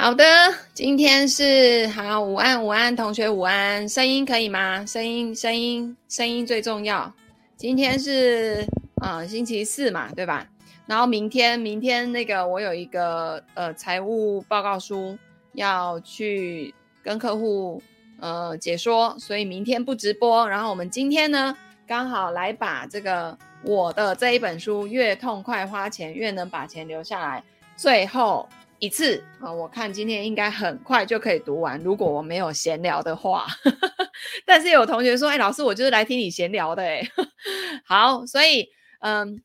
好的，今天是好，午安，午安，同学午安，声音可以吗？声音，声音，声音最重要。今天是啊、星期四嘛，对吧？然后明天，明天那个我有一个呃财务报告书要去跟客户呃解说，所以明天不直播。然后我们今天呢，刚好来把这个我的这一本书《越痛快花钱，越能把钱留下来》最后。一次啊、我看今天应该很快就可以读完。如果我没有闲聊的话，但是有同学说：“哎，老师，我就是来听你闲聊的。”哎，好，所以嗯，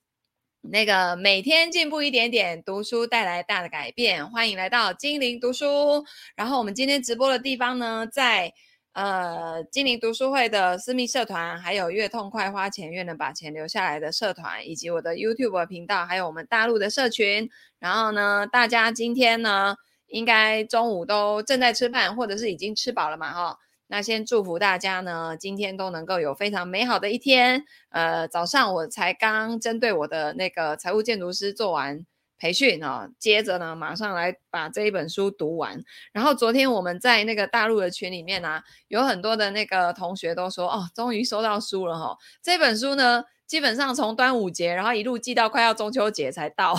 那个每天进步一点点，读书带来大的改变。欢迎来到精灵读书。然后我们今天直播的地方呢，在。呃，精灵读书会的私密社团，还有越痛快花钱越能把钱留下来的社团，以及我的 YouTube 频道，还有我们大陆的社群。然后呢，大家今天呢，应该中午都正在吃饭，或者是已经吃饱了嘛？哈，那先祝福大家呢，今天都能够有非常美好的一天。呃，早上我才刚针对我的那个财务建筑师做完。培训哦，接着呢，马上来把这一本书读完。然后昨天我们在那个大陆的群里面啊，有很多的那个同学都说，哦，终于收到书了哈。这本书呢，基本上从端午节，然后一路寄到快要中秋节才到。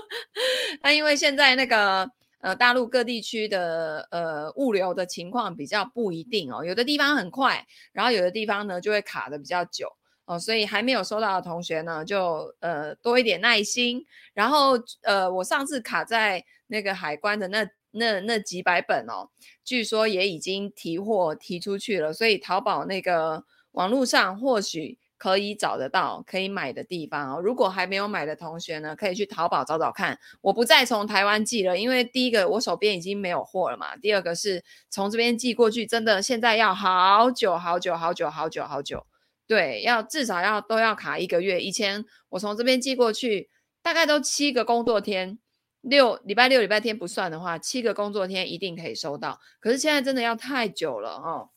那因为现在那个呃大陆各地区的呃物流的情况比较不一定哦，有的地方很快，然后有的地方呢就会卡得比较久。哦，所以还没有收到的同学呢，就呃多一点耐心。然后呃，我上次卡在那个海关的那那那几百本哦，据说也已经提货提出去了。所以淘宝那个网络上或许可以找得到可以买的地方哦。如果还没有买的同学呢，可以去淘宝找找看。我不再从台湾寄了，因为第一个我手边已经没有货了嘛。第二个是从这边寄过去，真的现在要好久好久好久好久好久。对，要至少要都要卡一个月。以前我从这边寄过去，大概都七个工作天，六礼拜六礼拜天不算的话，七个工作天一定可以收到。可是现在真的要太久了哦。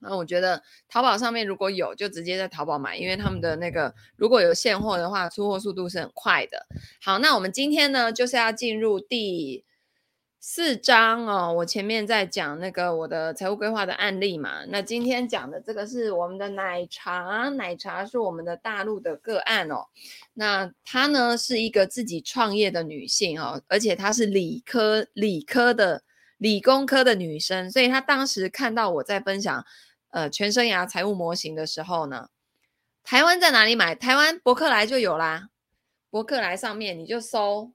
那我觉得淘宝上面如果有，就直接在淘宝买，因为他们的那个如果有现货的话，出货速度是很快的。好，那我们今天呢，就是要进入第。四章哦，我前面在讲那个我的财务规划的案例嘛，那今天讲的这个是我们的奶茶，奶茶是我们的大陆的个案哦。那她呢是一个自己创业的女性哦，而且她是理科理科的理工科的女生，所以她当时看到我在分享呃全生涯财务模型的时候呢，台湾在哪里买？台湾博客来就有啦，博客来上面你就搜。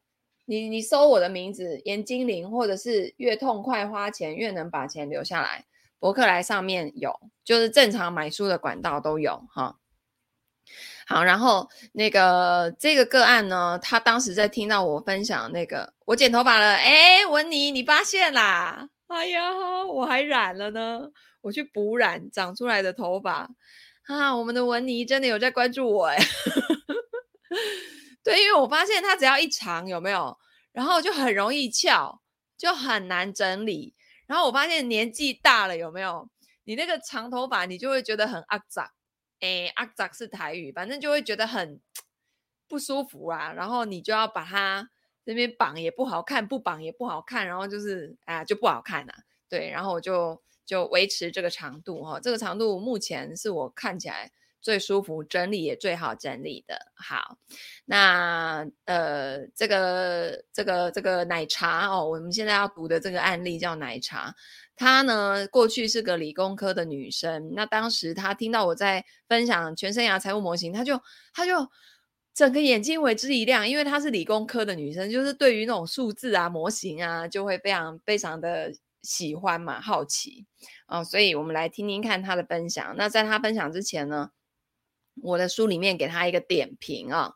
你你搜我的名字严金玲，或者是越痛快花钱越能把钱留下来，博客来上面有，就是正常买书的管道都有哈。好，然后那个这个个案呢，他当时在听到我分享那个我剪头发了，哎，文妮你发现啦？哎呀，我还染了呢，我去补染长出来的头发啊，我们的文妮真的有在关注我哎。对，因为我发现它只要一长，有没有？然后就很容易翘，就很难整理。然后我发现年纪大了，有没有？你那个长头发，你就会觉得很阿杂。诶，阿杂是台语，反正就会觉得很不舒服啊。然后你就要把它那边绑也不好看，不绑也不好看，然后就是啊，就不好看了、啊。对，然后我就就维持这个长度哈、哦，这个长度目前是我看起来。最舒服，整理也最好整理的。好，那呃，这个这个这个奶茶哦，我们现在要读的这个案例叫奶茶。她呢，过去是个理工科的女生。那当时她听到我在分享全生涯财务模型，她就她就整个眼睛为之一亮，因为她是理工科的女生，就是对于那种数字啊、模型啊，就会非常非常的喜欢嘛，好奇、哦。所以我们来听听看她的分享。那在她分享之前呢，我的书里面给他一个点评啊，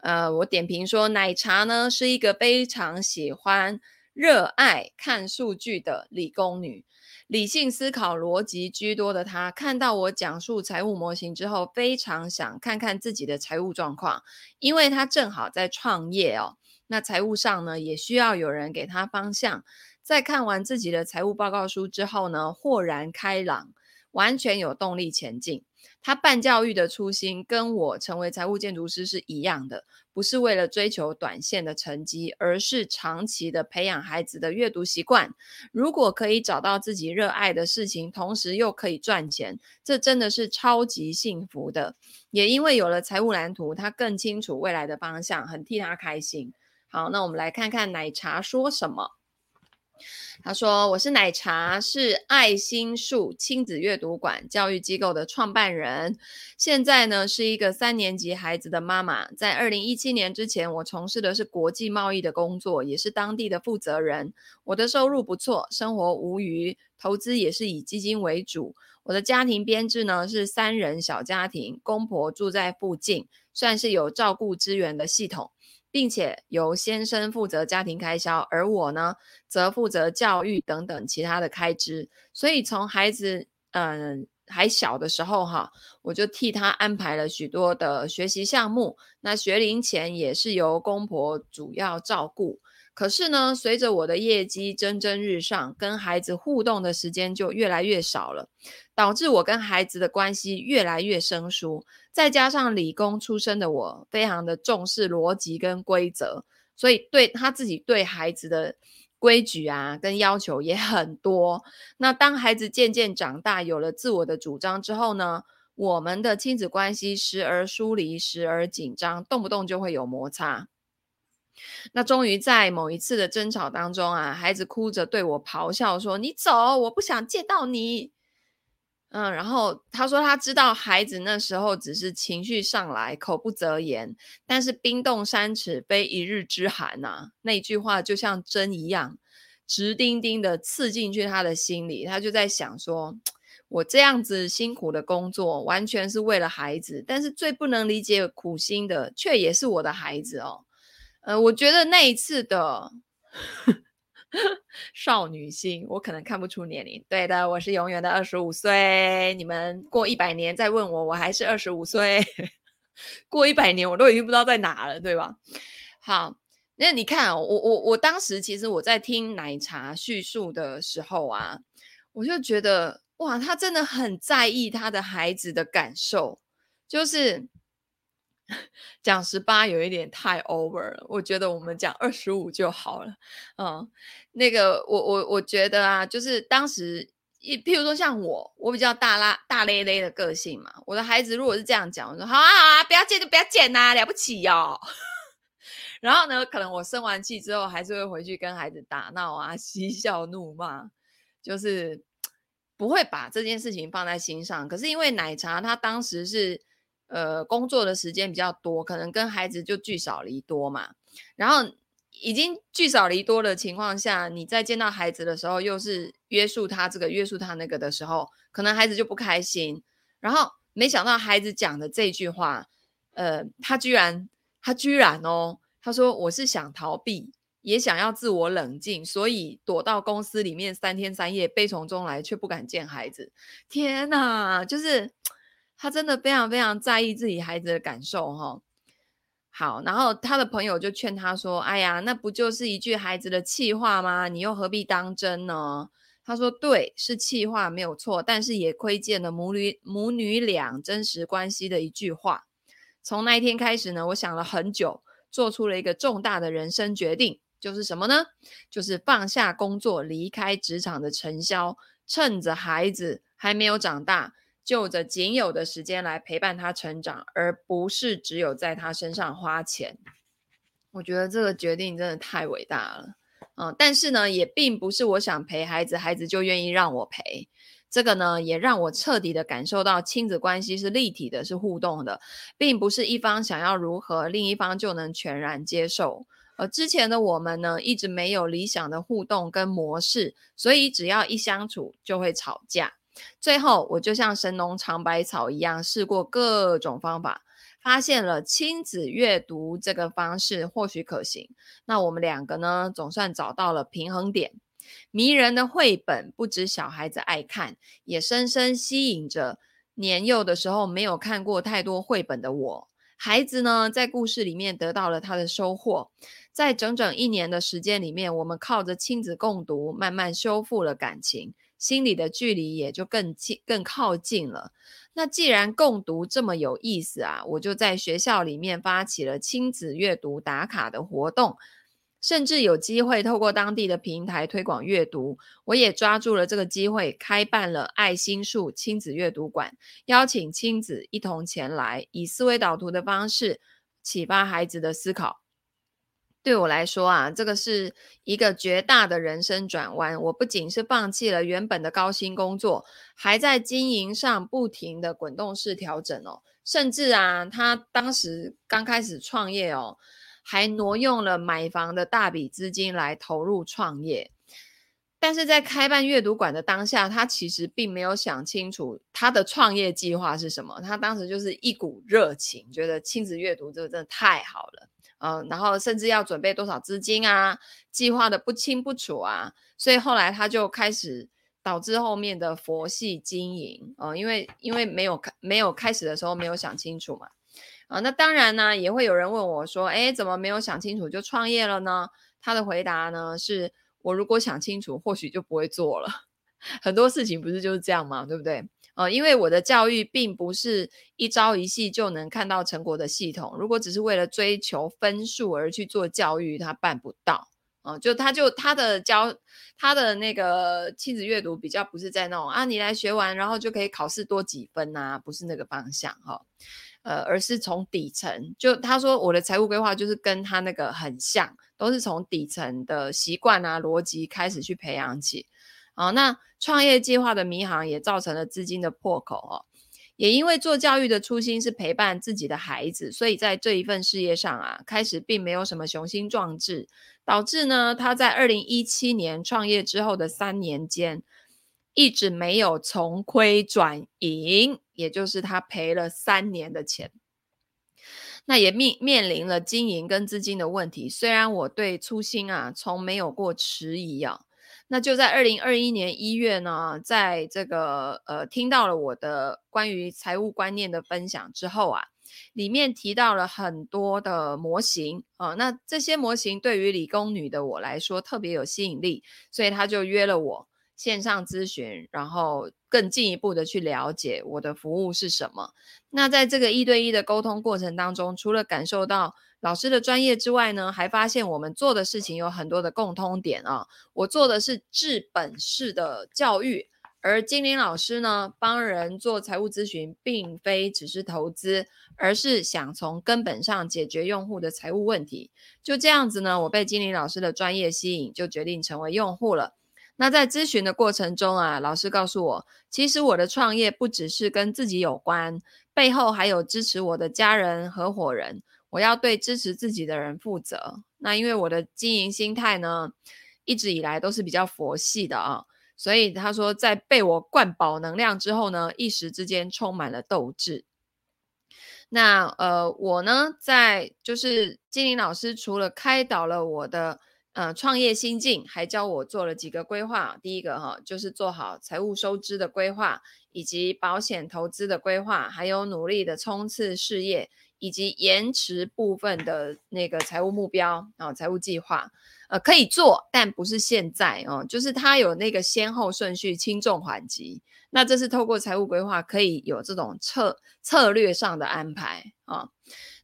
呃，我点评说，奶茶呢是一个非常喜欢、热爱看数据的理工女，理性思考、逻辑居多的她，看到我讲述财务模型之后，非常想看看自己的财务状况，因为她正好在创业哦，那财务上呢也需要有人给她方向。在看完自己的财务报告书之后呢，豁然开朗，完全有动力前进。他办教育的初心跟我成为财务建筑师是一样的，不是为了追求短线的成绩，而是长期的培养孩子的阅读习惯。如果可以找到自己热爱的事情，同时又可以赚钱，这真的是超级幸福的。也因为有了财务蓝图，他更清楚未来的方向，很替他开心。好，那我们来看看奶茶说什么。他说：“我是奶茶，是爱心树亲子阅读馆教育机构的创办人。现在呢，是一个三年级孩子的妈妈。在二零一七年之前，我从事的是国际贸易的工作，也是当地的负责人。我的收入不错，生活无虞，投资也是以基金为主。我的家庭编制呢是三人小家庭，公婆住在附近，算是有照顾资源的系统。”并且由先生负责家庭开销，而我呢，则负责教育等等其他的开支。所以从孩子嗯还小的时候哈，我就替他安排了许多的学习项目。那学龄前也是由公婆主要照顾。可是呢，随着我的业绩蒸蒸日上，跟孩子互动的时间就越来越少了，导致我跟孩子的关系越来越生疏。再加上理工出身的我，非常的重视逻辑跟规则，所以对他自己对孩子的规矩啊跟要求也很多。那当孩子渐渐长大，有了自我的主张之后呢，我们的亲子关系时而疏离，时而紧张，动不动就会有摩擦。那终于在某一次的争吵当中啊，孩子哭着对我咆哮说：“你走，我不想见到你。”嗯，然后他说他知道孩子那时候只是情绪上来，口不择言，但是冰冻三尺非一日之寒呐、啊，那句话就像针一样，直钉钉的刺进去他的心里。他就在想说，我这样子辛苦的工作，完全是为了孩子，但是最不能理解苦心的，却也是我的孩子哦。呃，我觉得那一次的 少女心，我可能看不出年龄。对的，我是永远的二十五岁。你们过一百年再问我，我还是二十五岁。过一百年，我都已经不知道在哪了，对吧？好，那你看，我我我当时其实我在听奶茶叙述的时候啊，我就觉得哇，他真的很在意他的孩子的感受，就是。讲十八有一点太 over 了，我觉得我们讲二十五就好了。嗯，那个我我我觉得啊，就是当时一譬如说像我，我比较大拉大咧咧的个性嘛，我的孩子如果是这样讲，我说好啊好啊，不要见就不要见呐、啊，了不起哦。然后呢，可能我生完气之后，还是会回去跟孩子打闹啊，嬉笑怒骂，就是不会把这件事情放在心上。可是因为奶茶他当时是。呃，工作的时间比较多，可能跟孩子就聚少离多嘛。然后已经聚少离多的情况下，你在见到孩子的时候，又是约束他这个约束他那个的时候，可能孩子就不开心。然后没想到孩子讲的这句话，呃，他居然他居然哦，他说我是想逃避，也想要自我冷静，所以躲到公司里面三天三夜，悲从中来，却不敢见孩子。天哪，就是。他真的非常非常在意自己孩子的感受，哈。好，然后他的朋友就劝他说：“哎呀，那不就是一句孩子的气话吗？你又何必当真呢？”他说：“对，是气话没有错，但是也窥见了母女母女俩真实关系的一句话。从那一天开始呢，我想了很久，做出了一个重大的人生决定，就是什么呢？就是放下工作，离开职场的尘嚣，趁着孩子还没有长大。”就着仅有的时间来陪伴他成长，而不是只有在他身上花钱。我觉得这个决定真的太伟大了，嗯，但是呢，也并不是我想陪孩子，孩子就愿意让我陪。这个呢，也让我彻底的感受到亲子关系是立体的，是互动的，并不是一方想要如何，另一方就能全然接受。而之前的我们呢，一直没有理想的互动跟模式，所以只要一相处就会吵架。最后，我就像神农尝百草一样，试过各种方法，发现了亲子阅读这个方式或许可行。那我们两个呢，总算找到了平衡点。迷人的绘本不止小孩子爱看，也深深吸引着年幼的时候没有看过太多绘本的我。孩子呢，在故事里面得到了他的收获。在整整一年的时间里面，我们靠着亲子共读，慢慢修复了感情。心里的距离也就更近、更靠近了。那既然共读这么有意思啊，我就在学校里面发起了亲子阅读打卡的活动。甚至有机会透过当地的平台推广阅读，我也抓住了这个机会，开办了爱心树亲子阅读馆，邀请亲子一同前来，以思维导图的方式启发孩子的思考。对我来说啊，这个是一个绝大的人生转弯。我不仅是放弃了原本的高薪工作，还在经营上不停的滚动式调整哦。甚至啊，他当时刚开始创业哦。还挪用了买房的大笔资金来投入创业，但是在开办阅读馆的当下，他其实并没有想清楚他的创业计划是什么。他当时就是一股热情，觉得亲子阅读这个真的太好了，嗯，然后甚至要准备多少资金啊，计划的不清不楚啊，所以后来他就开始导致后面的佛系经营，呃，因为因为没有开没有开始的时候没有想清楚嘛。啊，那当然呢，也会有人问我说：“诶，怎么没有想清楚就创业了呢？”他的回答呢是：“我如果想清楚，或许就不会做了。很多事情不是就是这样吗？对不对？呃，因为我的教育并不是一朝一夕就能看到成果的系统。如果只是为了追求分数而去做教育，他办不到。啊、呃，就他就他的教他的那个亲子阅读比较不是在那种啊，你来学完然后就可以考试多几分啊，不是那个方向哈。呃，而是从底层，就他说我的财务规划就是跟他那个很像，都是从底层的习惯啊、逻辑开始去培养起。啊，那创业计划的迷航也造成了资金的破口哦。也因为做教育的初心是陪伴自己的孩子，所以在这一份事业上啊，开始并没有什么雄心壮志，导致呢他在二零一七年创业之后的三年间。一直没有从亏转盈，也就是他赔了三年的钱，那也面面临了经营跟资金的问题。虽然我对初心啊从没有过迟疑啊，那就在二零二一年一月呢，在这个呃听到了我的关于财务观念的分享之后啊，里面提到了很多的模型啊，那这些模型对于理工女的我来说特别有吸引力，所以他就约了我。线上咨询，然后更进一步的去了解我的服务是什么。那在这个一对一的沟通过程当中，除了感受到老师的专业之外呢，还发现我们做的事情有很多的共通点啊。我做的是治本式的教育，而精灵老师呢，帮人做财务咨询，并非只是投资，而是想从根本上解决用户的财务问题。就这样子呢，我被精灵老师的专业吸引，就决定成为用户了。那在咨询的过程中啊，老师告诉我，其实我的创业不只是跟自己有关，背后还有支持我的家人、合伙人。我要对支持自己的人负责。那因为我的经营心态呢，一直以来都是比较佛系的啊，所以他说，在被我灌饱能量之后呢，一时之间充满了斗志。那呃，我呢，在就是精灵老师除了开导了我的。呃，创业心境还教我做了几个规划。第一个哈，就是做好财务收支的规划，以及保险投资的规划，还有努力的冲刺事业，以及延迟部分的那个财务目标啊，财务计划。呃，可以做，但不是现在哦，就是它有那个先后顺序，轻重缓急。那这是透过财务规划可以有这种策策略上的安排啊。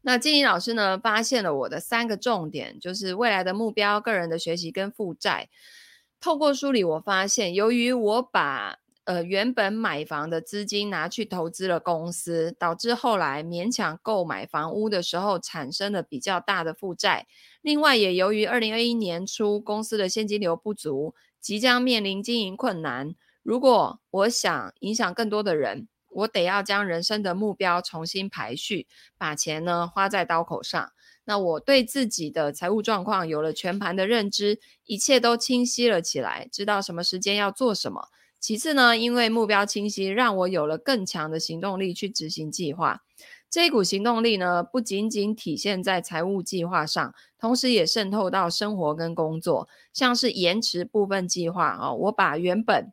那金玲老师呢，发现了我的三个重点，就是未来的目标、个人的学习跟负债。透过梳理，我发现，由于我把呃原本买房的资金拿去投资了公司，导致后来勉强购买房屋的时候产生了比较大的负债。另外，也由于二零二一年初公司的现金流不足，即将面临经营困难。如果我想影响更多的人，我得要将人生的目标重新排序，把钱呢花在刀口上。那我对自己的财务状况有了全盘的认知，一切都清晰了起来，知道什么时间要做什么。其次呢，因为目标清晰，让我有了更强的行动力去执行计划。这股行动力呢，不仅仅体现在财务计划上，同时也渗透到生活跟工作，像是延迟部分计划啊，我把原本。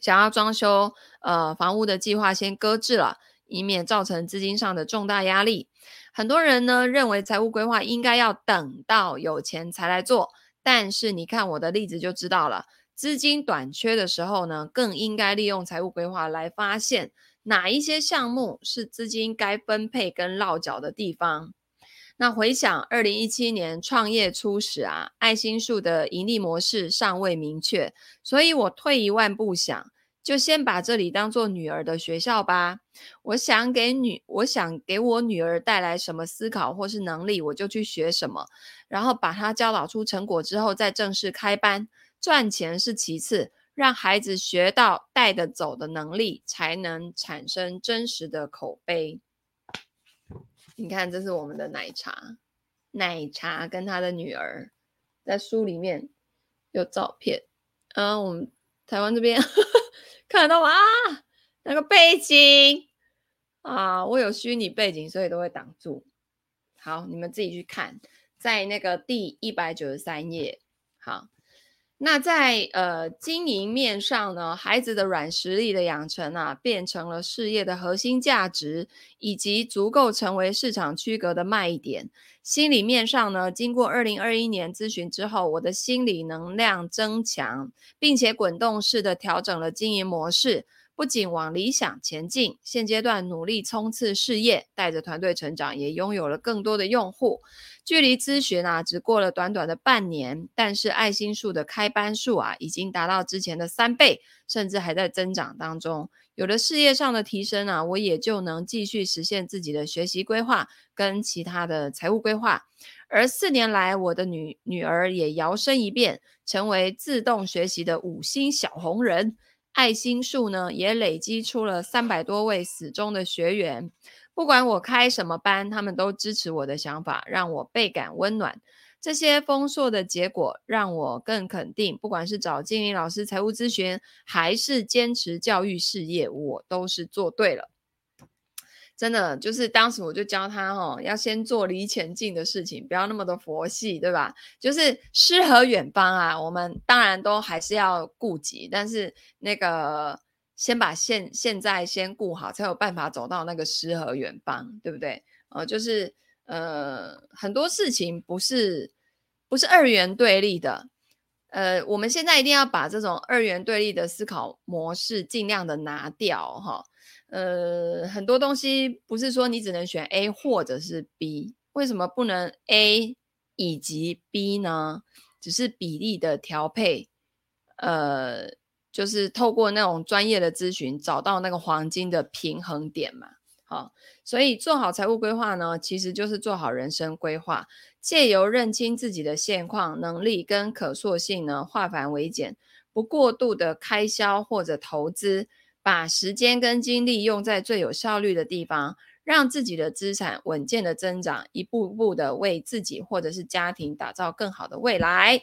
想要装修呃房屋的计划先搁置了，以免造成资金上的重大压力。很多人呢认为财务规划应该要等到有钱才来做，但是你看我的例子就知道了，资金短缺的时候呢，更应该利用财务规划来发现哪一些项目是资金该分配跟落脚的地方。那回想二零一七年创业初始啊，爱心树的盈利模式尚未明确，所以我退一万步想，就先把这里当做女儿的学校吧。我想给女，我想给我女儿带来什么思考或是能力，我就去学什么，然后把她教导出成果之后，再正式开班。赚钱是其次，让孩子学到带得走的能力，才能产生真实的口碑。你看，这是我们的奶茶，奶茶跟他的女儿在书里面有照片。嗯，我们台湾这边 看得到吗？那个背景啊，我有虚拟背景，所以都会挡住。好，你们自己去看，在那个第一百九十三页。好。那在呃经营面上呢，孩子的软实力的养成啊，变成了事业的核心价值，以及足够成为市场区隔的卖点。心理面上呢，经过二零二一年咨询之后，我的心理能量增强，并且滚动式的调整了经营模式。不仅往理想前进，现阶段努力冲刺事业，带着团队成长，也拥有了更多的用户。距离咨询啊，只过了短短的半年，但是爱心树的开班数啊，已经达到之前的三倍，甚至还在增长当中。有了事业上的提升啊，我也就能继续实现自己的学习规划跟其他的财务规划。而四年来，我的女女儿也摇身一变，成为自动学习的五星小红人。爱心树呢，也累积出了三百多位死忠的学员。不管我开什么班，他们都支持我的想法，让我倍感温暖。这些丰硕的结果让我更肯定，不管是找经理老师财务咨询，还是坚持教育事业，我都是做对了。真的就是当时我就教他哦，要先做离钱近的事情，不要那么多佛系，对吧？就是诗和远方啊，我们当然都还是要顾及，但是那个先把现现在先顾好，才有办法走到那个诗和远方，对不对？呃，就是呃很多事情不是不是二元对立的，呃，我们现在一定要把这种二元对立的思考模式尽量的拿掉哈。呃，很多东西不是说你只能选 A 或者是 B，为什么不能 A 以及 B 呢？只是比例的调配，呃，就是透过那种专业的咨询找到那个黄金的平衡点嘛。好，所以做好财务规划呢，其实就是做好人生规划，借由认清自己的现况、能力跟可塑性呢，化繁为简，不过度的开销或者投资。把时间跟精力用在最有效率的地方，让自己的资产稳健的增长，一步步的为自己或者是家庭打造更好的未来。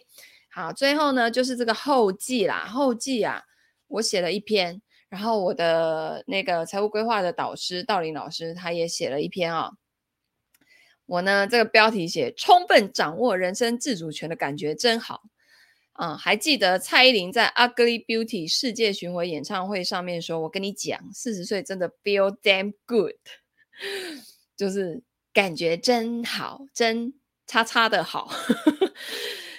好，最后呢，就是这个后记啦。后记啊，我写了一篇，然后我的那个财务规划的导师道林老师他也写了一篇啊、哦。我呢，这个标题写“充分掌握人生自主权的感觉真好”。啊、嗯，还记得蔡依林在《Ugly Beauty》世界巡回演唱会上面说：“我跟你讲，四十岁真的 feel damn good，就是感觉真好，真叉叉的好。”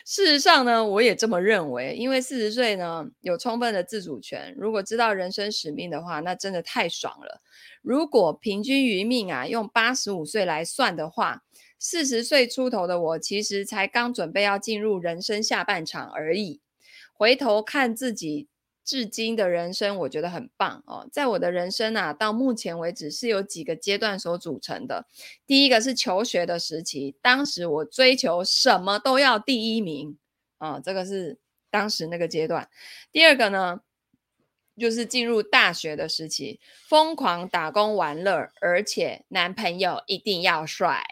事实上呢，我也这么认为，因为四十岁呢有充分的自主权，如果知道人生使命的话，那真的太爽了。如果平均余命啊，用八十五岁来算的话。四十岁出头的我，其实才刚准备要进入人生下半场而已。回头看自己至今的人生，我觉得很棒哦。在我的人生啊，到目前为止是有几个阶段所组成的。第一个是求学的时期，当时我追求什么都要第一名啊，这个是当时那个阶段。第二个呢，就是进入大学的时期，疯狂打工玩乐，而且男朋友一定要帅。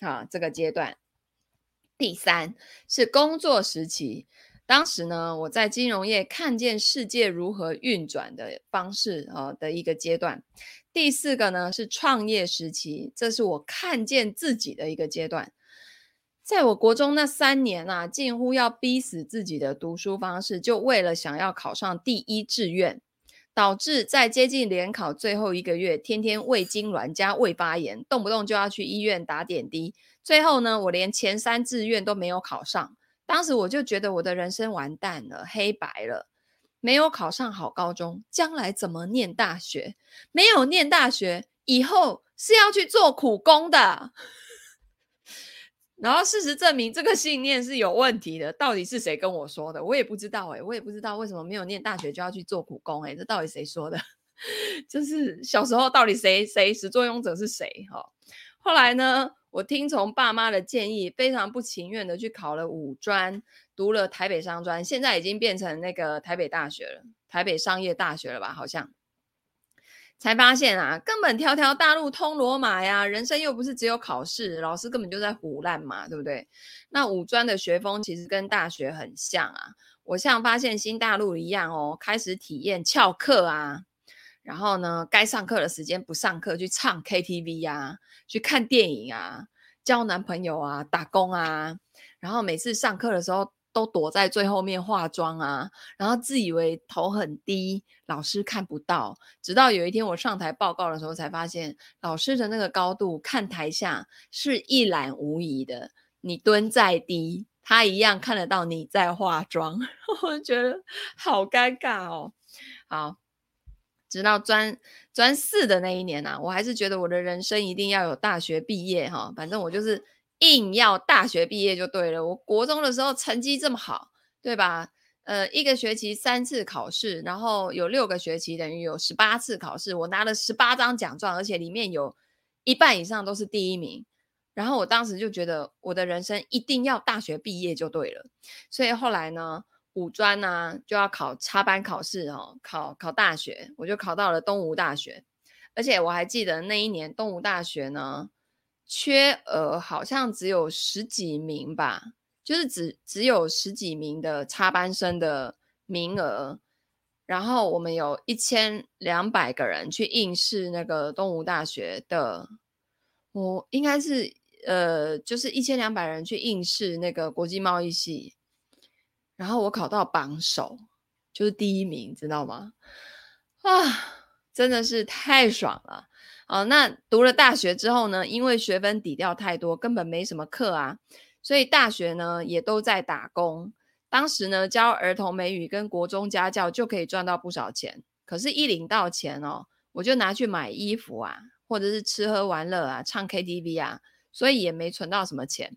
啊，这个阶段，第三是工作时期。当时呢，我在金融业看见世界如何运转的方式啊的一个阶段。第四个呢是创业时期，这是我看见自己的一个阶段。在我国中那三年啊，近乎要逼死自己的读书方式，就为了想要考上第一志愿。导致在接近联考最后一个月，天天胃痉挛加胃发炎，动不动就要去医院打点滴。最后呢，我连前三志愿都没有考上，当时我就觉得我的人生完蛋了，黑白了，没有考上好高中，将来怎么念大学？没有念大学，以后是要去做苦工的。然后事实证明，这个信念是有问题的。到底是谁跟我说的？我也不知道哎，我也不知道为什么没有念大学就要去做苦工哎，这到底谁说的？就是小时候到底谁谁始作俑者是谁？哈，后来呢，我听从爸妈的建议，非常不情愿的去考了五专，读了台北商专，现在已经变成那个台北大学了，台北商业大学了吧？好像。才发现啊，根本条条大路通罗马呀！人生又不是只有考试，老师根本就在唬烂嘛，对不对？那五专的学风其实跟大学很像啊。我像发现新大陆一样哦，开始体验翘课啊，然后呢，该上课的时间不上课，去唱 KTV 啊，去看电影啊，交男朋友啊，打工啊，然后每次上课的时候。都躲在最后面化妆啊，然后自以为头很低，老师看不到。直到有一天我上台报告的时候，才发现老师的那个高度看台下是一览无遗的。你蹲再低，他一样看得到你在化妆。我觉得好尴尬哦。好，直到专专四的那一年啊，我还是觉得我的人生一定要有大学毕业哈。反正我就是。硬要大学毕业就对了。我国中的时候成绩这么好，对吧？呃，一个学期三次考试，然后有六个学期，等于有十八次考试。我拿了十八张奖状，而且里面有一半以上都是第一名。然后我当时就觉得，我的人生一定要大学毕业就对了。所以后来呢，五专呢就要考插班考试哦，考考大学，我就考到了东吴大学。而且我还记得那一年东吴大学呢。缺额好像只有十几名吧，就是只只有十几名的插班生的名额，然后我们有一千两百个人去应试那个东吴大学的，我应该是呃，就是一千两百人去应试那个国际贸易系，然后我考到榜首，就是第一名，知道吗？啊，真的是太爽了。哦，那读了大学之后呢，因为学分抵掉太多，根本没什么课啊，所以大学呢也都在打工。当时呢教儿童美语跟国中家教就可以赚到不少钱，可是，一领到钱哦，我就拿去买衣服啊，或者是吃喝玩乐啊，唱 KTV 啊，所以也没存到什么钱。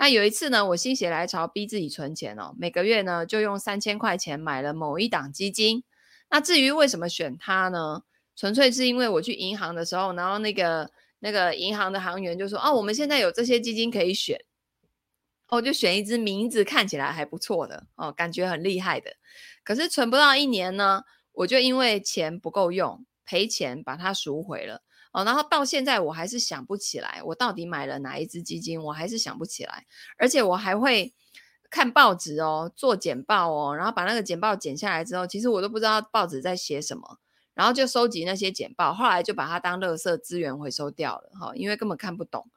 那有一次呢，我心血来潮逼自己存钱哦，每个月呢就用三千块钱买了某一档基金。那至于为什么选它呢？纯粹是因为我去银行的时候，然后那个那个银行的行员就说：“哦，我们现在有这些基金可以选，哦，就选一只名字看起来还不错的哦，感觉很厉害的。可是存不到一年呢，我就因为钱不够用，赔钱把它赎回了哦。然后到现在我还是想不起来，我到底买了哪一支基金，我还是想不起来。而且我还会看报纸哦，做简报哦，然后把那个简报剪下来之后，其实我都不知道报纸在写什么。”然后就收集那些简报，后来就把它当垃圾资源回收掉了哈，因为根本看不懂。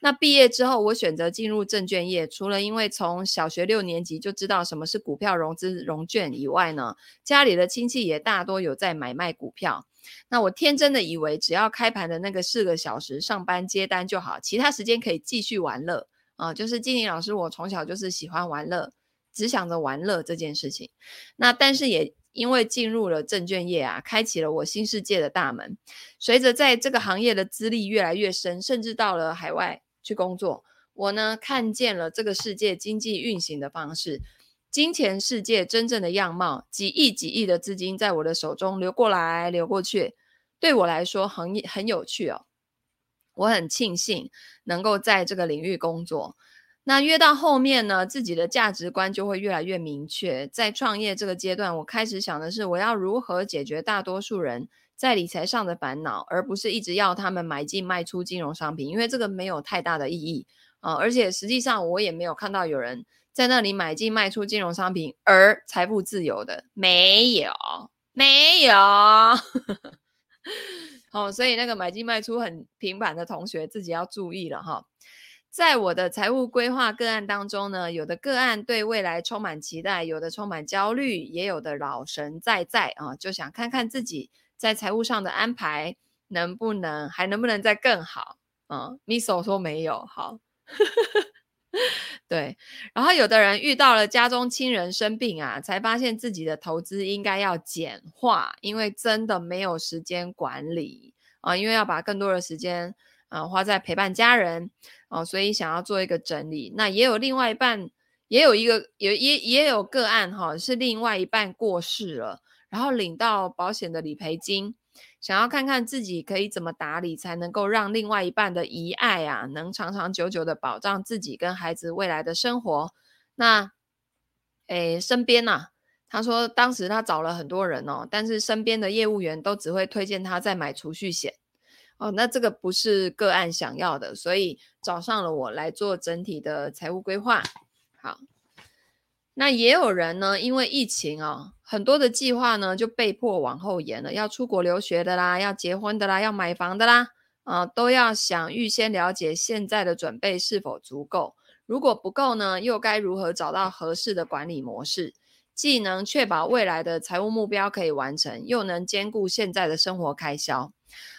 那毕业之后，我选择进入证券业，除了因为从小学六年级就知道什么是股票融资融券以外呢，家里的亲戚也大多有在买卖股票。那我天真的以为只要开盘的那个四个小时上班接单就好，其他时间可以继续玩乐啊。就是金玲老师，我从小就是喜欢玩乐，只想着玩乐这件事情。那但是也。因为进入了证券业啊，开启了我新世界的大门。随着在这个行业的资历越来越深，甚至到了海外去工作，我呢看见了这个世界经济运行的方式，金钱世界真正的样貌，几亿几亿的资金在我的手中流过来流过去，对我来说很很有趣哦。我很庆幸能够在这个领域工作。那越到后面呢，自己的价值观就会越来越明确。在创业这个阶段，我开始想的是，我要如何解决大多数人在理财上的烦恼，而不是一直要他们买进卖出金融商品，因为这个没有太大的意义啊。而且实际上，我也没有看到有人在那里买进卖出金融商品而财富自由的，没有，没有。哦，所以那个买进卖出很频繁的同学，自己要注意了哈。在我的财务规划个案当中呢，有的个案对未来充满期待，有的充满焦虑，也有的老神在在啊，就想看看自己在财务上的安排能不能还能不能再更好啊？Miso 说没有好，对，然后有的人遇到了家中亲人生病啊，才发现自己的投资应该要简化，因为真的没有时间管理啊，因为要把更多的时间啊花在陪伴家人啊，所以想要做一个整理。那也有另外一半，也有一个有也也有个案哈、是另外一半过世了，然后领到保险的理赔金。想要看看自己可以怎么打理，才能够让另外一半的遗爱啊，能长长久久的保障自己跟孩子未来的生活。那，诶，身边呐、他说当时他找了很多人哦，但是身边的业务员都只会推荐他再买储蓄险哦。那这个不是个案想要的，所以找上了我来做整体的财务规划。好。那也有人呢，因为疫情啊，很多的计划呢就被迫往后延了，要出国留学的啦，要结婚的啦，要买房的啦，啊，都要想预先了解现在的准备是否足够，如果不够呢，又该如何找到合适的管理模式，既能确保未来的财务目标可以完成，又能兼顾现在的生活开销。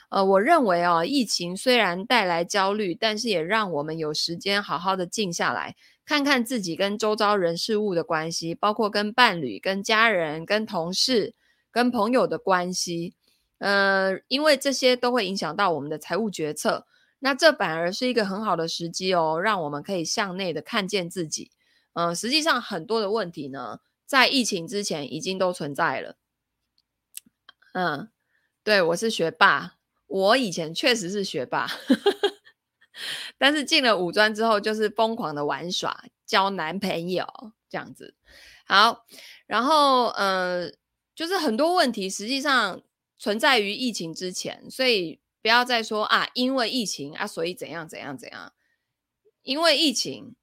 呃，我认为哦，疫情虽然带来焦虑，但是也让我们有时间好好的静下来。看看自己跟周遭人事物的关系，包括跟伴侣、跟家人、跟同事、跟朋友的关系，呃，因为这些都会影响到我们的财务决策。那这反而是一个很好的时机哦，让我们可以向内的看见自己。嗯、实际上很多的问题呢，在疫情之前已经都存在了。嗯，对，我是学霸，我以前确实是学霸。但是进了五专之后，就是疯狂的玩耍、交男朋友这样子。好，然后呃，就是很多问题实际上存在于疫情之前，所以不要再说啊，因为疫情啊，所以怎样怎样怎样。因为疫情，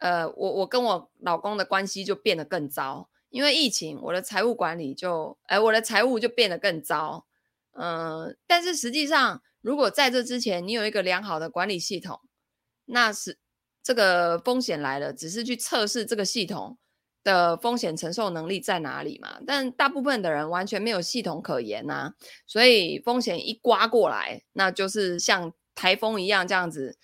呃，我我跟我老公的关系就变得更糟。因为疫情，我的财务管理就，哎，我的财务就变得更糟。嗯、但是实际上。如果在这之前你有一个良好的管理系统，那是这个风险来了，只是去测试这个系统的风险承受能力在哪里嘛。但大部分的人完全没有系统可言呐，所以风险一刮过来，那就是像台风一样这样子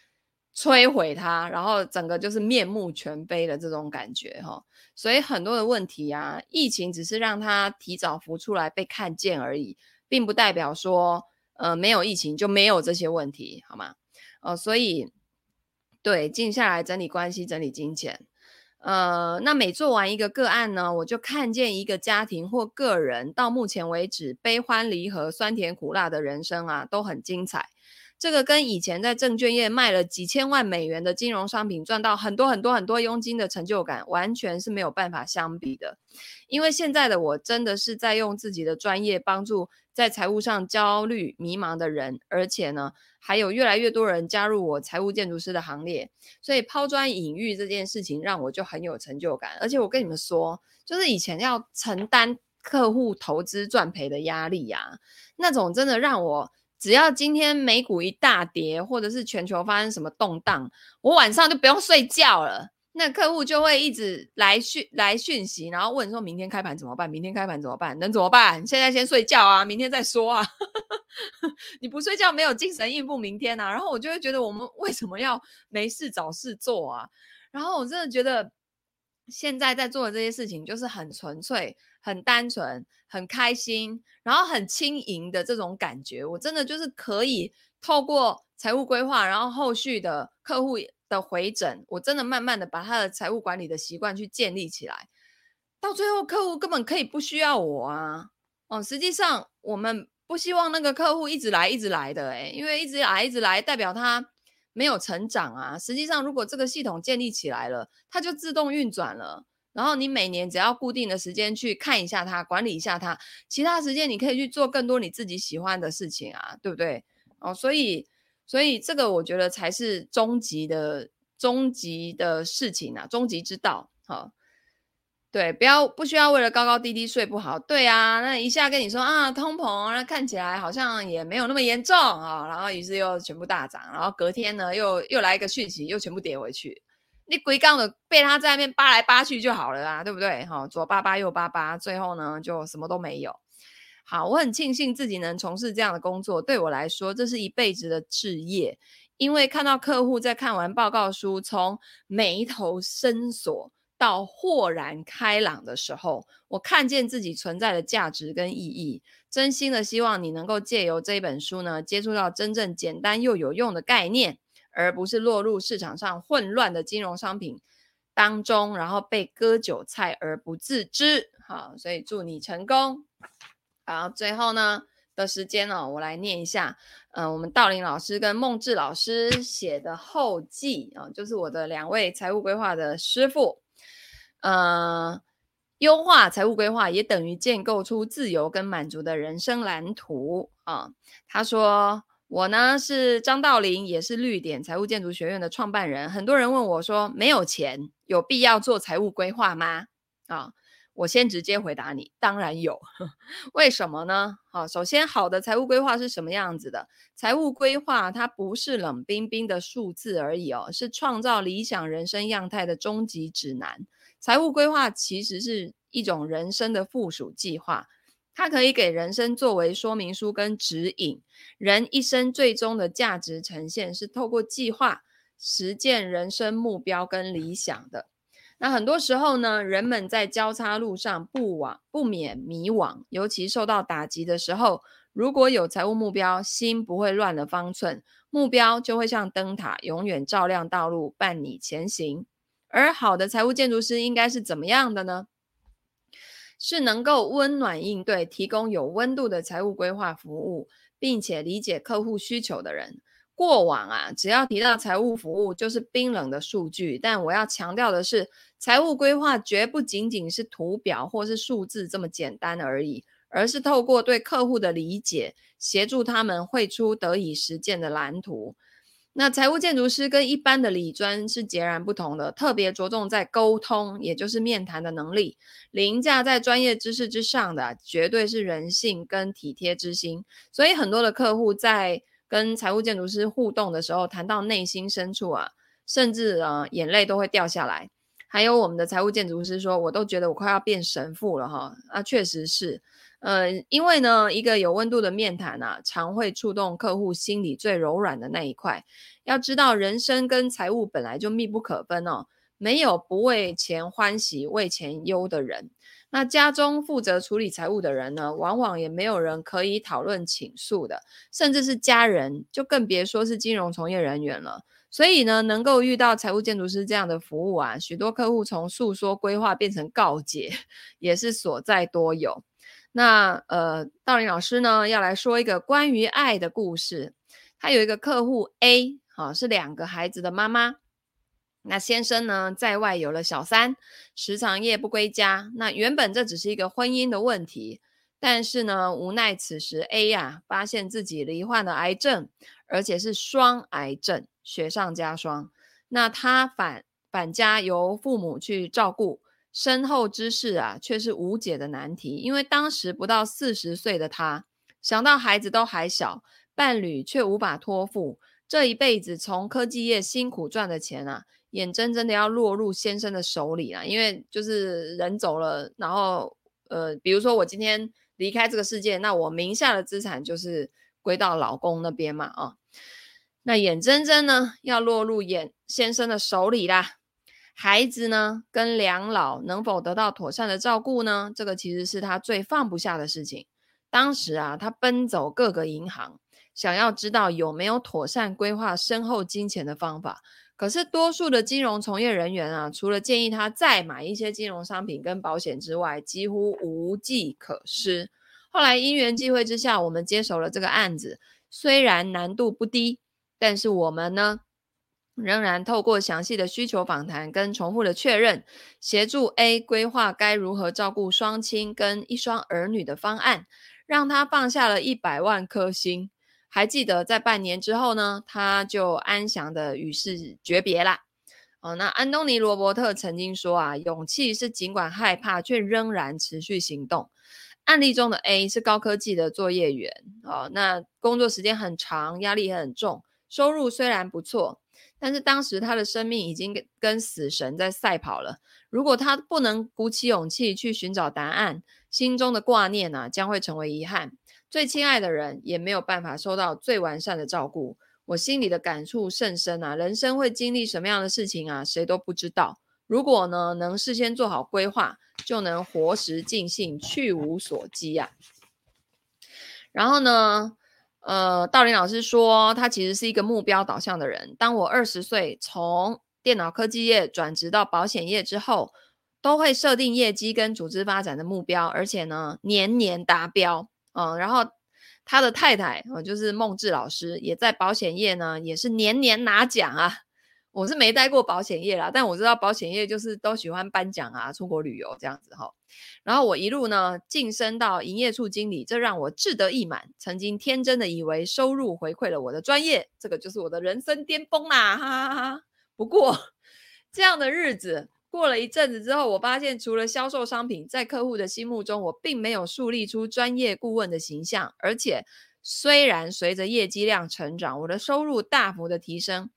摧毁它，然后整个就是面目全非的这种感觉哈。所以很多的问题啊，疫情只是让它提早浮出来被看见而已，并不代表说。呃，没有疫情就没有这些问题，好吗？呃，所以对，静下来整理关系，整理金钱。呃，那每做完一个个案呢，我就看见一个家庭或个人到目前为止悲欢离合、酸甜苦辣的人生啊，都很精彩。这个跟以前在证券业卖了几千万美元的金融商品赚到很多很多很多佣金的成就感，完全是没有办法相比的。因为现在的我真的是在用自己的专业帮助在财务上焦虑迷茫的人，而且呢，还有越来越多人加入我财务建筑师的行列。所以抛砖引玉这件事情让我就很有成就感。而且我跟你们说，就是以前要承担客户投资赚赔的压力呀、那种真的让我。只要今天美股一大跌，或者是全球发生什么动荡，我晚上就不用睡觉了。那客户就会一直来讯来讯息，然后问说明天开盘怎么办？明天开盘怎么办？能怎么办？现在先睡觉啊，明天再说啊。你不睡觉没有精神应付明天啊。然后我就会觉得我们为什么要没事找事做啊？然后我真的觉得现在在做的这些事情就是很纯粹。很单纯、很开心，然后很轻盈的这种感觉，我真的就是可以透过财务规划，然后后续的客户的回诊，我真的慢慢的把他的财务管理的习惯去建立起来，到最后客户根本可以不需要我啊！哦，实际上我们不希望那个客户一直来、一直来的，诶，因为一直来、一直来代表他没有成长啊。实际上，如果这个系统建立起来了，它就自动运转了。然后你每年只要固定的时间去看一下它，管理一下它，其他时间你可以去做更多你自己喜欢的事情啊，对不对？哦，所以，所以这个我觉得才是终极的终极的事情啊，终极之道。好、对，不要不需要为了高高低低睡不好。对啊，那一下跟你说啊，通膨，那看起来好像也没有那么严重啊、然后于是又全部大涨，然后隔天呢又又来一个讯息，又全部跌回去。你鬼杠的被他在那边扒来扒去就好了啊，对不对？哈，左扒扒右扒扒，最后呢就什么都没有。好，我很庆幸自己能从事这样的工作，对我来说这是一辈子的志业，因为看到客户在看完报告书，从眉头深锁到豁然开朗的时候，我看见自己存在的价值跟意义。真心的希望你能够借由这本书呢，接触到真正简单又有用的概念，而不是落入市场上混乱的金融商品当中，然后被割韭菜而不自知。好，所以祝你成功。好，最后呢的时间呢、我来念一下，嗯、我们道林老师跟孟志老师写的后记啊、就是我的两位财务规划的师傅，呃，优化财务规划也等于建构出自由跟满足的人生蓝图啊、他说，我呢是张道林，也是绿点财务建筑学院的创办人。很多人问我说，没有钱，有必要做财务规划吗？啊、我先直接回答你，当然有。为什么呢？好，首先，好的财务规划是什么样子的？财务规划它不是冷冰冰的数字而已哦，是创造理想人生样态的终极指南。财务规划其实是一种人生的附属计划，它可以给人生作为说明书跟指引。人一生最终的价值呈现是透过计划实践人生目标跟理想的。那很多时候呢，人们在交叉路上不往不免迷惘，尤其受到打击的时候，如果有财务目标，心不会乱了方寸，目标就会像灯塔，永远照亮道路，伴你前行。而好的财务建筑师应该是怎么样的呢？是能够温暖应对，提供有温度的财务规划服务，并且理解客户需求的人。过往啊，只要提到财务服务，就是冰冷的数据。但我要强调的是，财务规划绝不仅仅是图表或是数字这么简单而已，而是透过对客户的理解，协助他们绘出得以实践的蓝图。那财务建筑师跟一般的理专是截然不同的，特别着重在沟通，也就是面谈的能力，凌驾在专业知识之上的，绝对是人性跟体贴之心。所以很多的客户在跟财务建筑师互动的时候，谈到内心深处啊，甚至啊眼泪都会掉下来。还有我们的财务建筑师说，我都觉得我快要变神父了哈。啊，确实是，呃，因为呢，一个有温度的面谈啊，常会触动客户心里最柔软的那一块。要知道，人生跟财务本来就密不可分哦，没有不为钱欢喜、为钱忧的人。那家中负责处理财务的人呢，往往也没有人可以讨论倾诉的，甚至是家人，就更别说是金融从业人员了。所以呢，能够遇到财务建筑师这样的服务啊，许多客户从诉说规划变成告解，也是所在多有。那呃，道林老师呢，要来说一个关于爱的故事。他有一个客户 A，啊，是两个孩子的妈妈。那先生呢，在外有了小三，时常夜不归家。那原本这只是一个婚姻的问题，但是呢，无奈此时 A 呀，发现自己罹患了癌症，而且是双癌症，雪上加霜。那他返返家由父母去照顾，身后之事啊，却是无解的难题。因为当时不到四十岁的他，想到孩子都还小，伴侣却无法托付，这一辈子从科技业辛苦赚的钱啊。眼睁睁的要落入先生的手里啊，因为就是人走了，然后呃，比如说我今天离开这个世界，那我名下的资产就是归到老公那边嘛，啊，那眼睁睁呢要落入眼先生的手里啦。孩子呢跟两老能否得到妥善的照顾呢？这个其实是他最放不下的事情。当时啊，他奔走各个银行，想要知道有没有妥善规划身后金钱的方法。可是，多数的金融从业人员啊，除了建议他再买一些金融商品跟保险之外，几乎无计可施。后来因缘际会之下，我们接手了这个案子，虽然难度不低，但是我们呢，仍然透过详细的需求访谈跟重复的确认，协助 A 规划该如何照顾双亲跟一双儿女的方案，让他放下了一百万颗心。还记得在半年之后呢，他就安详的与世诀别啦。哦，那安东尼罗伯特曾经说啊，勇气是尽管害怕却仍然持续行动。案例中的 A 是高科技的作业员，哦，那工作时间很长，压力也很重，收入虽然不错，但是当时他的生命已经跟死神在赛跑了。如果他不能鼓起勇气去寻找答案，心中的挂念呢，将会成为遗憾。最亲爱的人也没有办法收到最完善的照顾，我心里的感触甚深啊！人生会经历什么样的事情啊？谁都不知道。如果呢，能事先做好规划，就能活时尽兴，去无所羁啊。然后呢，呃，道林老师说，他其实是一个目标导向的人。当我二十岁从电脑科技业转职到保险业之后，都会设定业绩跟组织发展的目标，而且呢，年年达标。嗯，然后。他的太太，我，就是孟志老师，也在保险业呢，也是年年拿奖啊。我是没待过保险业啦，但我知道保险业就是都喜欢颁奖啊，出国旅游这样子哈。然后我一路呢晋升到营业处经理，这让我志得意满。曾经天真的以为收入回馈了我的专业，这个就是我的人生巅峰啦，哈哈哈。不过这样的日子。过了一阵子之后，我发现除了销售商品，在客户的心目中，我并没有树立出专业顾问的形象。而且，虽然随着业绩量成长，我的收入大幅的提升，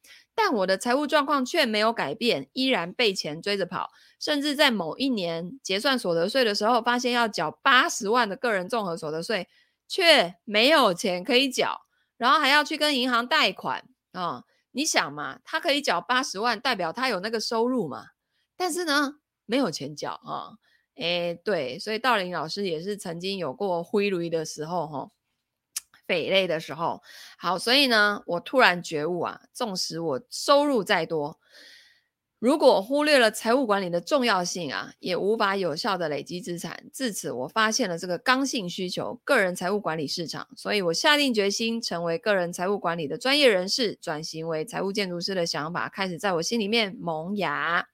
但我的财务状况却没有改变，依然被钱追着跑。甚至在某一年结算所得税的时候，发现要缴八十万的个人综合所得税，却没有钱可以缴，然后还要去跟银行贷款啊、你想嘛，他可以缴八十万，代表他有那个收入嘛？但是呢，没有钱缴啊！诶，对，所以道林老师也是曾经有过挥泪的时候，哈，匪类的时候。好，所以呢，我突然觉悟啊，纵使我收入再多，如果忽略了财务管理的重要性啊，也无法有效的累积资产。自此，我发现了这个刚性需求——个人财务管理市场。所以我下定决心成为个人财务管理的专业人士，转型为财务建筑师的想法开始在我心里面萌芽。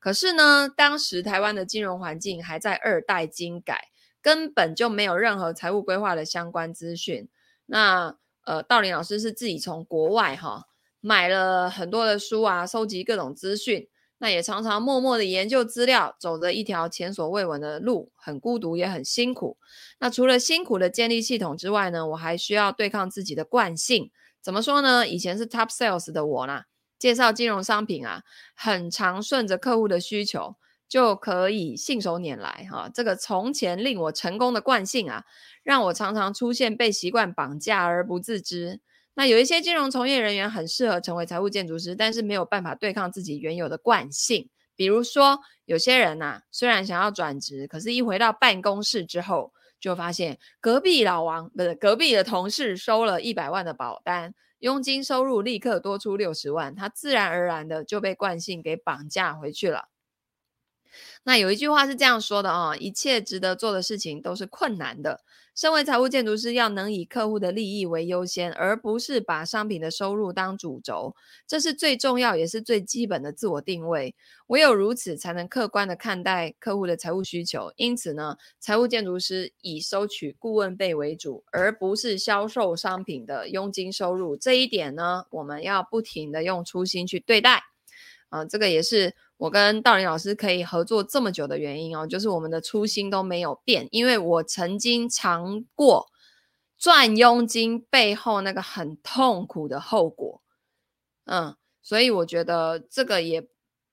可是呢，当时台湾的金融环境还在二代金改，根本就没有任何财务规划的相关资讯。那呃，道林老师是自己从国外哈买了很多的书啊，收集各种资讯。那也常常默默的研究资料，走着一条前所未闻的路，很孤独也很辛苦。那除了辛苦的建立系统之外呢，我还需要对抗自己的惯性。怎么说呢？以前是 top sales 的我呢。介绍金融商品啊，很常顺着客户的需求就可以信手拈来哈。这个从前令我成功的惯性啊，让我常常出现被习惯绑架而不自知。那有一些金融从业人员很适合成为财务建筑师，但是没有办法对抗自己原有的惯性。比如说，有些人呐、虽然想要转职，可是一回到办公室之后，就发现隔壁老王不是隔壁的同事收了一百万的保单。佣金收入立刻多出六十万，他自然而然的就被惯性给绑架回去了。那有一句话是这样说的啊，一切值得做的事情都是困难的。身为财务建筑师，要能以客户的利益为优先，而不是把商品的收入当主轴，这是最重要也是最基本的自我定位。唯有如此，才能客观的看待客户的财务需求。因此呢，财务建筑师以收取顾问费为主，而不是销售商品的佣金收入。这一点呢，我们要不停的用初心去对待。啊、这个也是。我跟道林老师可以合作这么久的原因哦，就是我们的初心都没有变。因为我曾经尝过赚佣金背后那个很痛苦的后果，嗯，所以我觉得这个也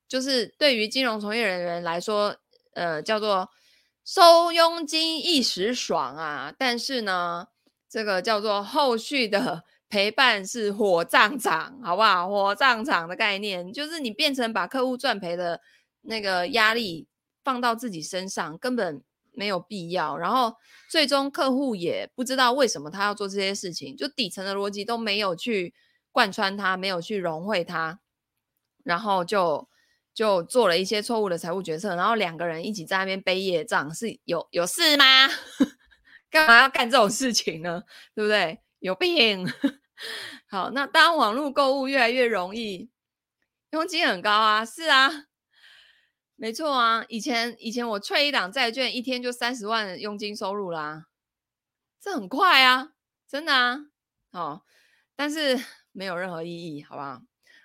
就是对于金融从业人员来说，呃，叫做收佣金一时爽啊，但是呢，这个叫做后续的。陪伴是火葬场，好不好？火葬场的概念就是你变成把客户赚赔的那个压力放到自己身上，根本没有必要。然后最终客户也不知道为什么他要做这些事情，就底层的逻辑都没有去贯穿他，没有去融会他，然后就就做了一些错误的财务决策，然后两个人一起在那边背业账，是有有事吗？干嘛要干这种事情呢？对不对？有病。好，那当网络购物越来越容易，佣金很高啊，是啊，没错啊。以前以前我催一档债券，一天就三十万佣金收入啦，这很快啊，真的啊。好，但是 没有任何意义，好不好？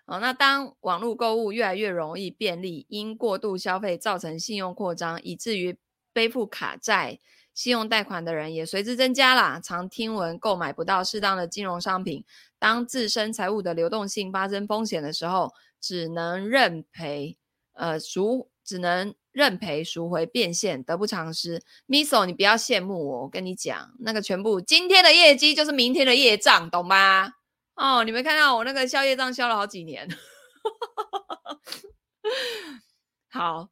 好，那当网络购物越来越容易便利，因过度消费造成信用扩张，以至于背负卡债。信用贷款的人也随之增加啦。常听闻购买不到适当的金融商品，当自身财务的流动性发生风险的时候，只能认赔，呃赎，只能认赔赎回变现，得不偿失。Miso，你不要羡慕我，我跟你讲，那个全部今天的业绩就是明天的业账，懂吗？哦，你没看到我那个消业障消了好几年，好。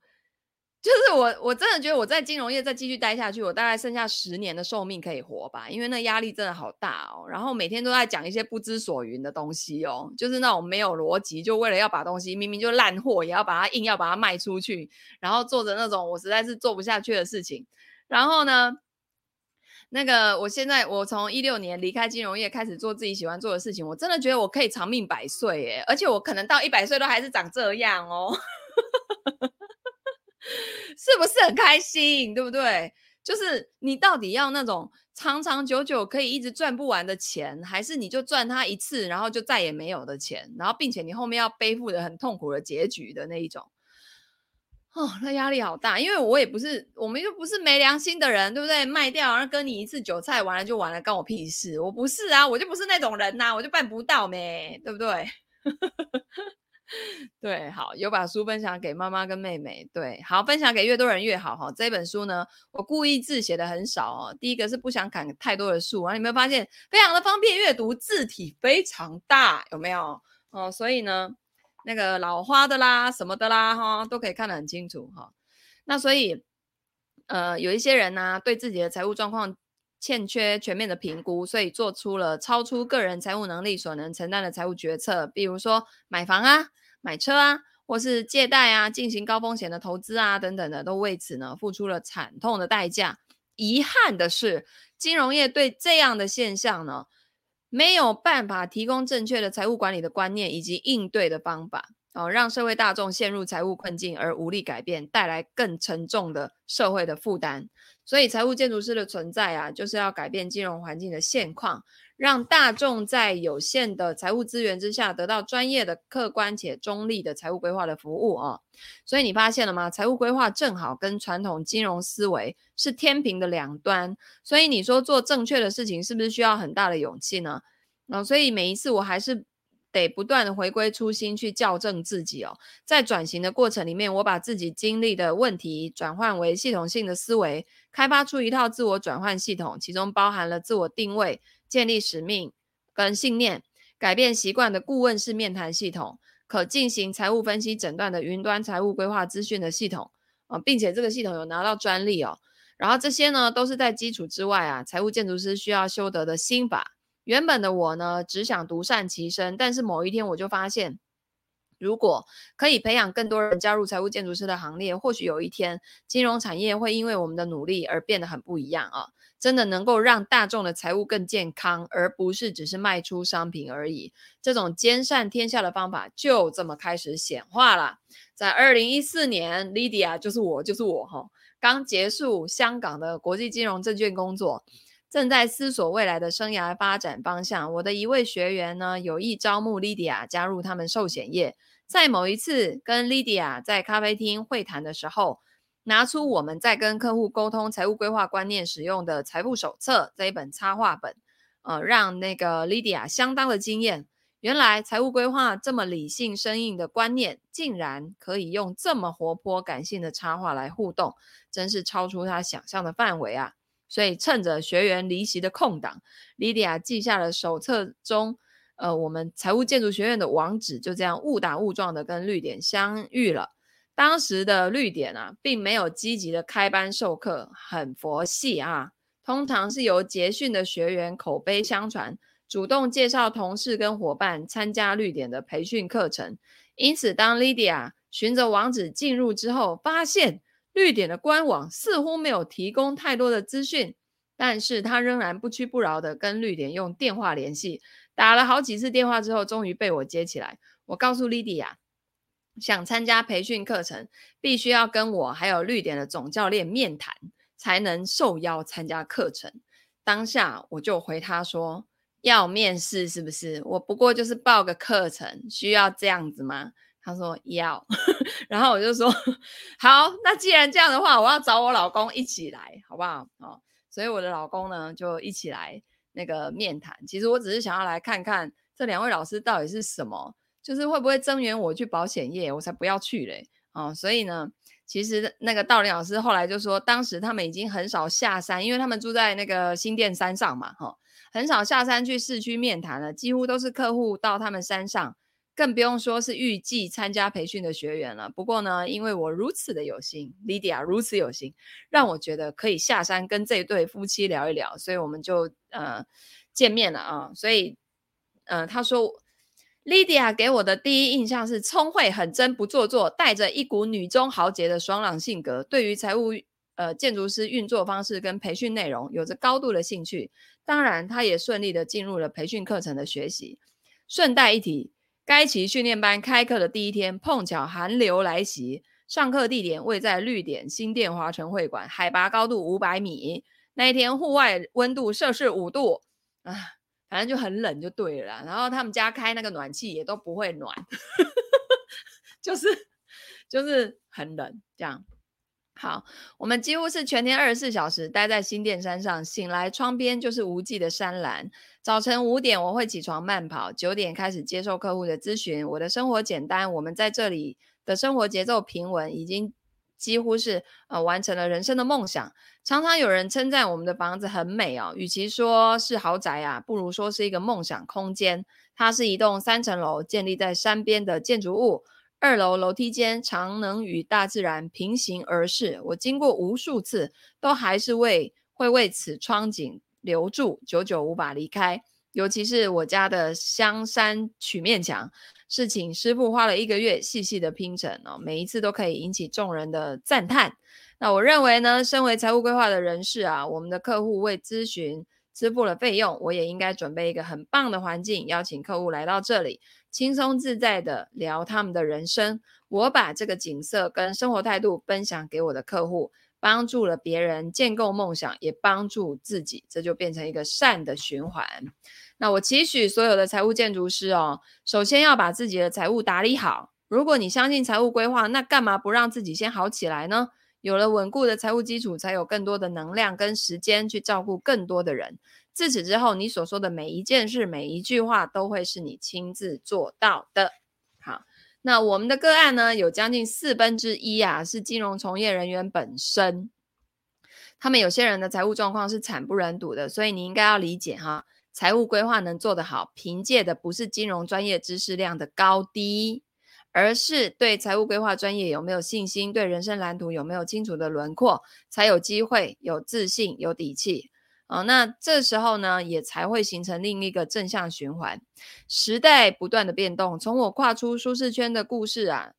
就是我，我真的觉得我在金融业再继续待下去，我大概剩下十年的寿命可以活吧，因为那压力真的好大哦。然后每天都在讲一些不知所云的东西哦，就是那种没有逻辑，就为了要把东西明明就烂货，也要把它硬要把它卖出去，然后做着那种我实在是做不下去的事情。然后呢，那个我现在我从一六年离开金融业开始做自己喜欢做的事情，我真的觉得我可以长命百岁耶，而且我可能到一百岁都还是长这样哦。是不是很开心，对不对？就是你到底要那种长长久久可以一直赚不完的钱，还是你就赚它一次，然后就再也没有的钱，然后并且你后面要背负着很痛苦的结局的那一种？哦，那压力好大，因为我也不是，我们又不是没良心的人，对不对？卖掉，然后跟你一次韭菜，完了就完了，关我屁事！我不是啊，我就不是那种人呐、我就办不到咩，对不对？对，好，有把书分享给妈妈跟妹妹。对，好，分享给越多人越好哈。这本书呢，我故意字写的很少哦。第一个是不想砍太多的树啊，你有没有发现非常的方便阅读，字体非常大，有没有？哦，所以呢，那个老花的啦，什么的啦，哈，都可以看得很清楚哈。那所以，呃，有一些人呢，对自己的财务状况欠缺全面的评估，所以做出了超出个人财务能力所能承担的财务决策，比如说买房啊。买车啊，或是借贷啊，进行高风险的投资啊，等等的，都为此呢付出了惨痛的代价。遗憾的是，金融业对这样的现象呢，没有办法提供正确的财务管理的观念以及应对的方法，哦，让社会大众陷入财务困境而无力改变，带来更沉重的社会的负担。所以，财务建筑师的存在啊，就是要改变金融环境的现况。让大众在有限的财务资源之下，得到专业的、客观且中立的财务规划的服务哦。所以你发现了吗？财务规划正好跟传统金融思维是天平的两端。所以你说做正确的事情，是不是需要很大的勇气呢？哦，所以每一次我还是得不断的回归初心，去校正自己哦。在转型的过程里面，我把自己经历的问题转换为系统性的思维，开发出一套自我转换系统，其中包含了自我定位。建立使命跟信念，改变习惯的顾问式面谈系统，可进行财务分析诊断的云端财务规划资讯的系统啊，并且这个系统有拿到专利哦。然后这些呢，都是在基础之外啊，财务建筑师需要修得的心法。原本的我呢，只想独善其身，但是某一天我就发现，如果可以培养更多人加入财务建筑师的行列，或许有一天金融产业会因为我们的努力而变得很不一样啊。真的能够让大众的财务更健康，而不是只是卖出商品而已。这种兼善天下的方法就这么开始显化了。在二零一四年，Lydia 就是我，就是我哈，刚结束香港的国际金融证券工作，正在思索未来的生涯发展方向。我的一位学员呢，有意招募 Lydia 加入他们寿险业。在某一次跟 Lydia 在咖啡厅会谈的时候，拿出我们在跟客户沟通财务规划观念使用的财务手册这一本插画本，呃，让那个 Lydia 相当的惊艳。原来财务规划这么理性生硬的观念，竟然可以用这么活泼感性的插画来互动，真是超出他想象的范围啊！所以趁着学员离席的空档，Lydia 记下了手册中，呃，我们财务建筑学院的网址，就这样误打误撞的跟绿点相遇了。当时的绿点啊，并没有积极的开班授课，很佛系啊。通常是由结训的学员口碑相传，主动介绍同事跟伙伴参加绿点的培训课程。因此，当 Lydia 循着网址进入之后，发现绿点的官网似乎没有提供太多的资讯，但是他仍然不屈不挠的跟绿点用电话联系，打了好几次电话之后，终于被我接起来。我告诉 Lydia。想参加培训课程，必须要跟我还有绿点的总教练面谈，才能受邀参加课程。当下我就回他说：“要面试是不是？我不过就是报个课程，需要这样子吗？”他说要，然后我就说：“ 好，那既然这样的话，我要找我老公一起来，好不好？”哦，所以我的老公呢就一起来那个面谈。其实我只是想要来看看这两位老师到底是什么。就是会不会增援我去保险业，我才不要去嘞！哦，所以呢，其实那个道林老师后来就说，当时他们已经很少下山，因为他们住在那个新店山上嘛，哈、哦，很少下山去市区面谈了，几乎都是客户到他们山上，更不用说是预计参加培训的学员了。不过呢，因为我如此的有心，Lydia 如此有心，让我觉得可以下山跟这对夫妻聊一聊，所以我们就呃见面了啊。所以呃，他说。Lydia 给我的第一印象是聪慧、很真、不做作，带着一股女中豪杰的爽朗性格。对于财务呃建筑师运作方式跟培训内容有着高度的兴趣。当然，她也顺利的进入了培训课程的学习。顺带一提，该期训练班开课的第一天，碰巧寒流来袭，上课地点位在绿点新店华城会馆，海拔高度五百米。那一天户外温度摄氏五度啊。反正就很冷就对了，然后他们家开那个暖气也都不会暖，就是就是很冷这样。好，我们几乎是全天二十四小时待在新店山上，醒来窗边就是无际的山岚。早晨五点我会起床慢跑，九点开始接受客户的咨询。我的生活简单，我们在这里的生活节奏平稳，已经。几乎是呃完成了人生的梦想。常常有人称赞我们的房子很美哦，与其说是豪宅啊，不如说是一个梦想空间。它是一栋三层楼建立在山边的建筑物，二楼楼梯间常能与大自然平行而视。我经过无数次，都还是为会为此窗景留住，久久无法离开。尤其是我家的香山曲面墙。是请师傅花了一个月细细的拼成哦，每一次都可以引起众人的赞叹。那我认为呢，身为财务规划的人士啊，我们的客户为咨询支付了费用，我也应该准备一个很棒的环境，邀请客户来到这里，轻松自在的聊他们的人生。我把这个景色跟生活态度分享给我的客户，帮助了别人建构梦想，也帮助自己，这就变成一个善的循环。那我期许所有的财务建筑师哦，首先要把自己的财务打理好。如果你相信财务规划，那干嘛不让自己先好起来呢？有了稳固的财务基础，才有更多的能量跟时间去照顾更多的人。自此之后，你所说的每一件事、每一句话，都会是你亲自做到的。好，那我们的个案呢，有将近四分之一啊，是金融从业人员本身。他们有些人的财务状况是惨不忍睹的，所以你应该要理解哈。财务规划能做得好，凭借的不是金融专业知识量的高低，而是对财务规划专业有没有信心，对人生蓝图有没有清楚的轮廓，才有机会有自信、有底气。哦，那这时候呢，也才会形成另一个正向循环。时代不断的变动，从我跨出舒适圈的故事啊，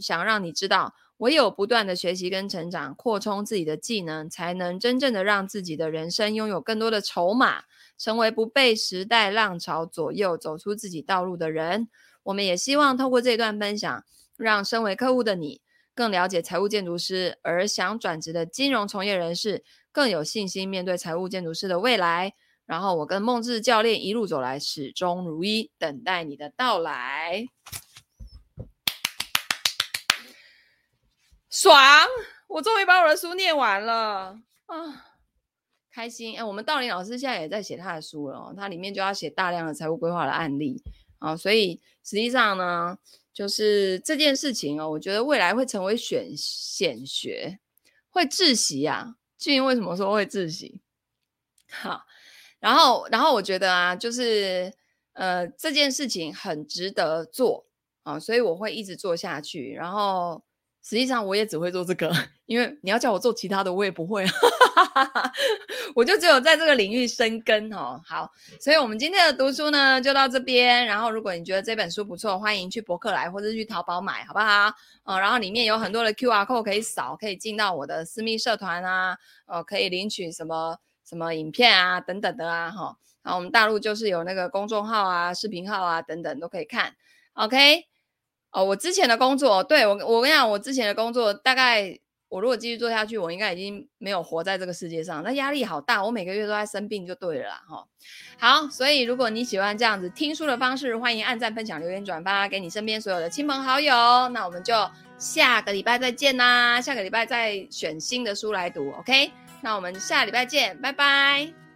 想让你知道，唯有不断的学习跟成长，扩充自己的技能，才能真正的让自己的人生拥有更多的筹码。成为不被时代浪潮左右、走出自己道路的人。我们也希望透过这段分享，让身为客户的你更了解财务建筑师，而想转职的金融从业人士更有信心面对财务建筑师的未来。然后我跟梦志教练一路走来，始终如一，等待你的到来。爽！我终于把我的书念完了啊！开心哎，我们道林老师现在也在写他的书了哦，他里面就要写大量的财务规划的案例啊，所以实际上呢，就是这件事情哦，我觉得未来会成为选显学，会窒息啊。至于为什么说会窒息？好，然后然后我觉得啊，就是呃这件事情很值得做啊，所以我会一直做下去。然后实际上我也只会做这个，因为你要叫我做其他的，我也不会。我就只有在这个领域生根哦。好，所以我们今天的读书呢就到这边。然后，如果你觉得这本书不错，欢迎去博客来或者去淘宝买，好不好？哦，然后里面有很多的 QR code 可以扫，可以进到我的私密社团啊，哦，可以领取什么什么影片啊等等的啊，哈。然后我们大陆就是有那个公众号啊、视频号啊等等都可以看。OK，哦，我之前的工作，对，我我跟你讲，我之前的工作大概。我如果继续做下去，我应该已经没有活在这个世界上，那压力好大，我每个月都在生病就对了啦，哈。好，所以如果你喜欢这样子听书的方式，欢迎按赞、分享、留言、转发给你身边所有的亲朋好友。那我们就下个礼拜再见啦，下个礼拜再选新的书来读，OK？那我们下礼拜见，拜拜。